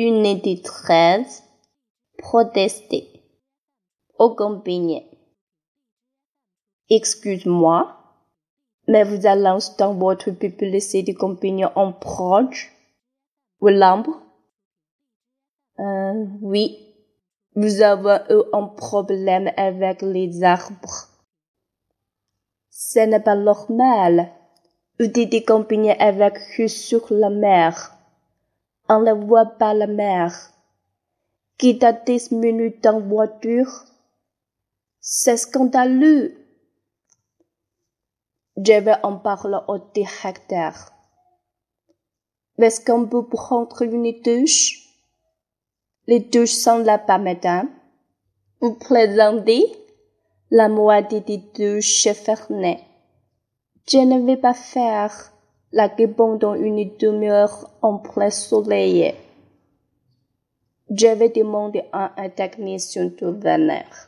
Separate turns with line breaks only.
Unité 13. Protester. Au campigné. Excuse-moi, mais vous à l'instant votre publicité de compagnon en proche ou l'ambre? Euh, oui, vous avez eu un problème avec les arbres. Ce n'est pas normal. Vous dites compagnie avec eux sur la mer. On ne voit pas la mer. Quitte à 10 minutes en voiture? C'est scandaleux. Je vais en parler au directeur. Est-ce qu'on peut prendre une douche? Les douches sont là-bas, madame. Vous plaisantez? La moitié des douches est fermée. Je ne vais pas faire la pendant une demi-heure en plein soleil. Je vais demander à un technicien de venir.